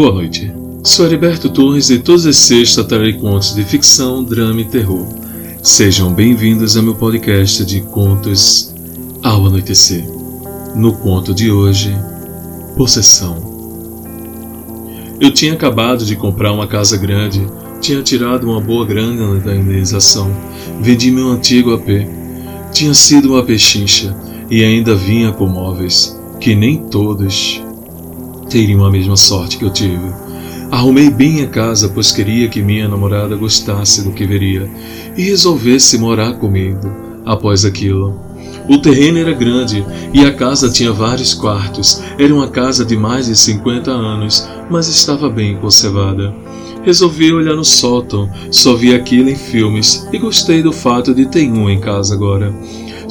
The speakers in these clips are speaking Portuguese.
Boa noite. Sou Heriberto Torres e todas as sextas trarei contos de ficção, drama e terror. Sejam bem-vindos ao meu podcast de contos ao anoitecer. No conto de hoje, Possessão. Eu tinha acabado de comprar uma casa grande, tinha tirado uma boa grana da indenização, vendi meu antigo AP. Tinha sido uma pechincha e ainda vinha com móveis, que nem todos teriam a mesma sorte que eu tive. Arrumei bem a casa, pois queria que minha namorada gostasse do que veria e resolvesse morar comigo após aquilo. O terreno era grande e a casa tinha vários quartos. Era uma casa de mais de 50 anos, mas estava bem conservada. Resolvi olhar no sótão, só vi aquilo em filmes e gostei do fato de ter um em casa agora.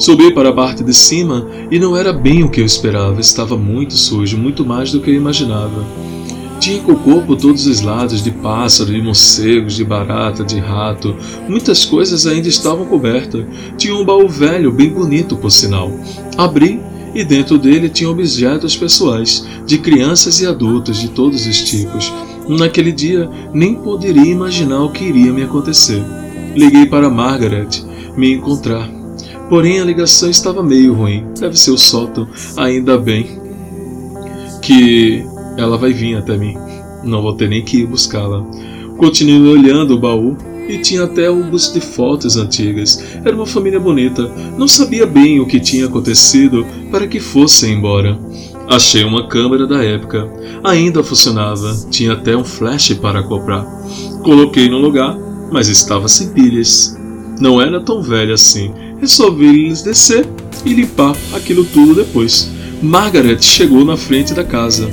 Subi para a parte de cima e não era bem o que eu esperava, estava muito sujo, muito mais do que eu imaginava. Tinha cocô por todos os lados, de pássaro, de morcegos, de barata, de rato. Muitas coisas ainda estavam cobertas. Tinha um baú velho, bem bonito por sinal. Abri e dentro dele tinha objetos pessoais, de crianças e adultos de todos os tipos. Naquele dia, nem poderia imaginar o que iria me acontecer. Liguei para Margaret me encontrar. Porém, a ligação estava meio ruim. Deve ser o sótão. Ainda bem que ela vai vir até mim. Não vou ter nem que ir buscá-la. Continuei olhando o baú e tinha até álbuns de fotos antigas. Era uma família bonita. Não sabia bem o que tinha acontecido para que fossem embora. Achei uma câmera da época. Ainda funcionava. Tinha até um flash para comprar. Coloquei no lugar, mas estava sem pilhas. Não era tão velha assim resolvi descer e limpar aquilo tudo depois. Margaret chegou na frente da casa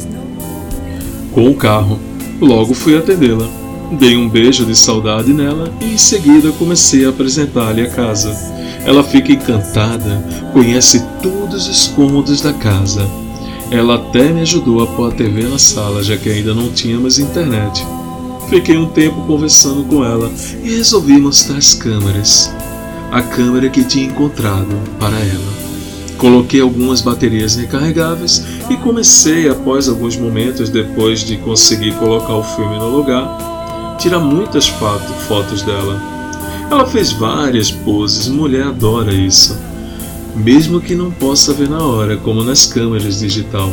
com o carro. Logo fui atendê-la. Dei um beijo de saudade nela e em seguida comecei a apresentar-lhe a casa. Ela fica encantada, conhece todos os cômodos da casa. Ela até me ajudou a pôr a TV na sala, já que ainda não tínhamos internet. Fiquei um tempo conversando com ela e resolvi mostrar as câmeras a câmera que tinha encontrado para ela. Coloquei algumas baterias recarregáveis e comecei, após alguns momentos depois de conseguir colocar o filme no lugar, tirar muitas fotos dela. Ela fez várias poses, mulher adora isso, mesmo que não possa ver na hora, como nas câmeras digital.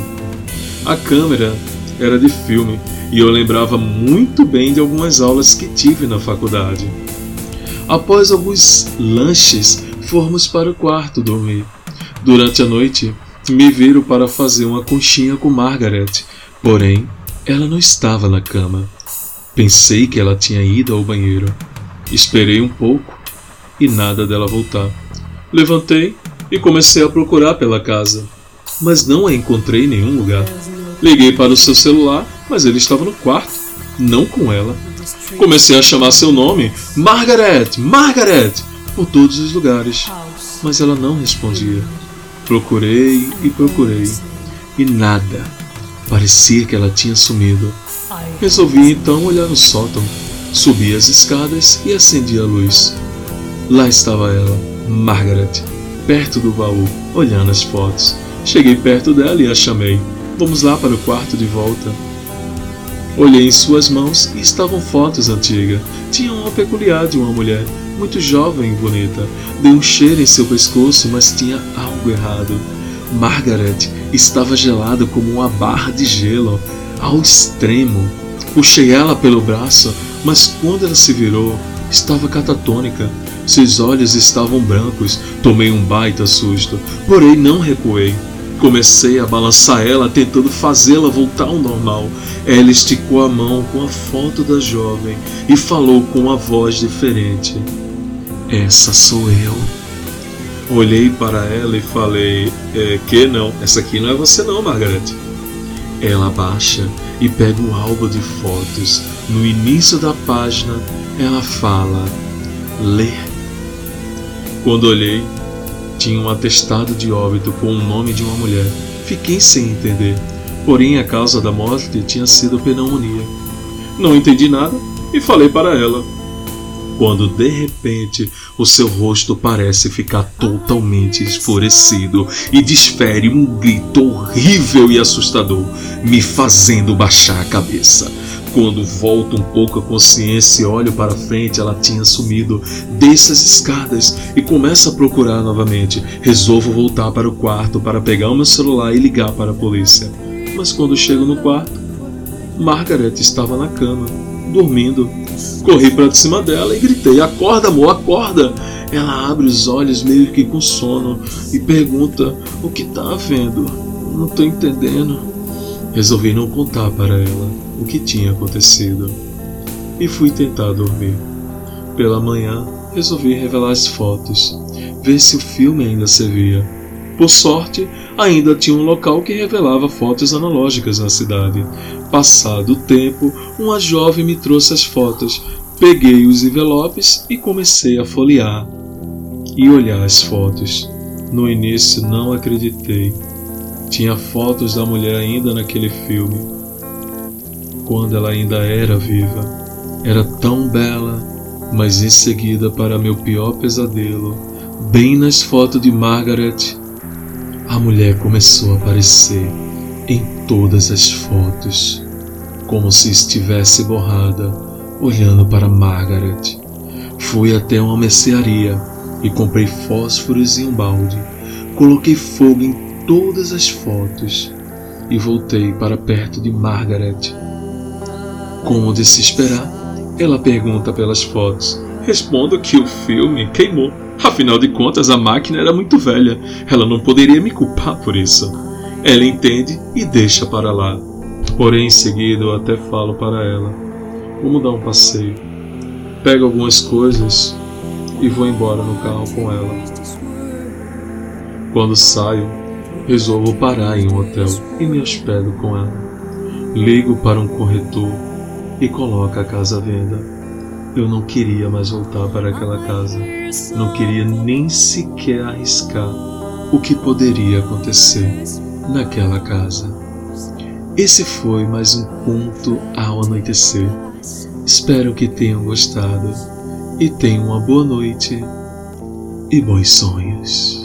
A câmera era de filme e eu lembrava muito bem de algumas aulas que tive na faculdade. Após alguns lanches, fomos para o quarto dormir. Durante a noite, me viram para fazer uma conchinha com Margaret, porém, ela não estava na cama. Pensei que ela tinha ido ao banheiro. Esperei um pouco e nada dela voltar. Levantei e comecei a procurar pela casa, mas não a encontrei em nenhum lugar. Liguei para o seu celular, mas ele estava no quarto, não com ela. Comecei a chamar seu nome, Margaret, Margaret, por todos os lugares, mas ela não respondia. Procurei e procurei, e nada. Parecia que ela tinha sumido. Resolvi então olhar no sótão. Subi as escadas e acendi a luz. Lá estava ela, Margaret, perto do baú, olhando as fotos. Cheguei perto dela e a chamei. Vamos lá para o quarto de volta. Olhei em suas mãos e estavam fotos antigas. Tinha uma peculiar de uma mulher, muito jovem e bonita. Dei um cheiro em seu pescoço, mas tinha algo errado. Margaret estava gelada como uma barra de gelo, ao extremo. Puxei ela pelo braço, mas quando ela se virou, estava catatônica. Seus olhos estavam brancos. Tomei um baita susto, porém não recuei. Comecei a balançar ela, tentando fazê-la voltar ao normal. Ela esticou a mão com a foto da jovem e falou com uma voz diferente: Essa sou eu. Olhei para ela e falei: é, Que não? Essa aqui não é você, não, Margaret. Ela baixa e pega o álbum de fotos. No início da página, ela fala: Lê. Quando olhei, tinha um atestado de óbito com o nome de uma mulher. Fiquei sem entender. Porém, a causa da morte tinha sido pneumonia. Não entendi nada e falei para ela. quando de repente o seu rosto parece ficar totalmente esfurecido e desfere um grito horrível e assustador, me fazendo baixar a cabeça. Quando volto um pouco a consciência e olho para frente, ela tinha sumido. Desço as escadas e começo a procurar novamente. Resolvo voltar para o quarto para pegar o meu celular e ligar para a polícia. Mas quando chego no quarto, Margaret estava na cama, dormindo. Corri para cima dela e gritei: Acorda, amor, acorda! Ela abre os olhos meio que com sono e pergunta: O que tá vendo? Não tô entendendo. Resolvi não contar para ela o que tinha acontecido e fui tentar dormir. Pela manhã, resolvi revelar as fotos, ver se o filme ainda servia. Por sorte, ainda tinha um local que revelava fotos analógicas na cidade. Passado o tempo, uma jovem me trouxe as fotos. Peguei os envelopes e comecei a folhear e olhar as fotos. No início não acreditei. Tinha fotos da mulher ainda naquele filme. Quando ela ainda era viva. Era tão bela, mas em seguida, para meu pior pesadelo, bem nas fotos de Margaret, a mulher começou a aparecer em todas as fotos, como se estivesse borrada, olhando para Margaret. Fui até uma mercearia e comprei fósforos em um balde. Coloquei fogo em todas as fotos e voltei para perto de Margaret. Como de se esperar, ela pergunta pelas fotos. Respondo que o filme queimou. Afinal de contas, a máquina era muito velha. Ela não poderia me culpar por isso. Ela entende e deixa para lá. Porém, em seguida, eu até falo para ela: Vamos dar um passeio. Pego algumas coisas e vou embora no carro com ela. Quando saio, resolvo parar em um hotel e me hospedo com ela. Ligo para um corretor e coloco a casa à venda. Eu não queria mais voltar para aquela casa. Não queria nem sequer arriscar o que poderia acontecer naquela casa. Esse foi mais um conto ao anoitecer. Espero que tenham gostado e tenham uma boa noite e bons sonhos.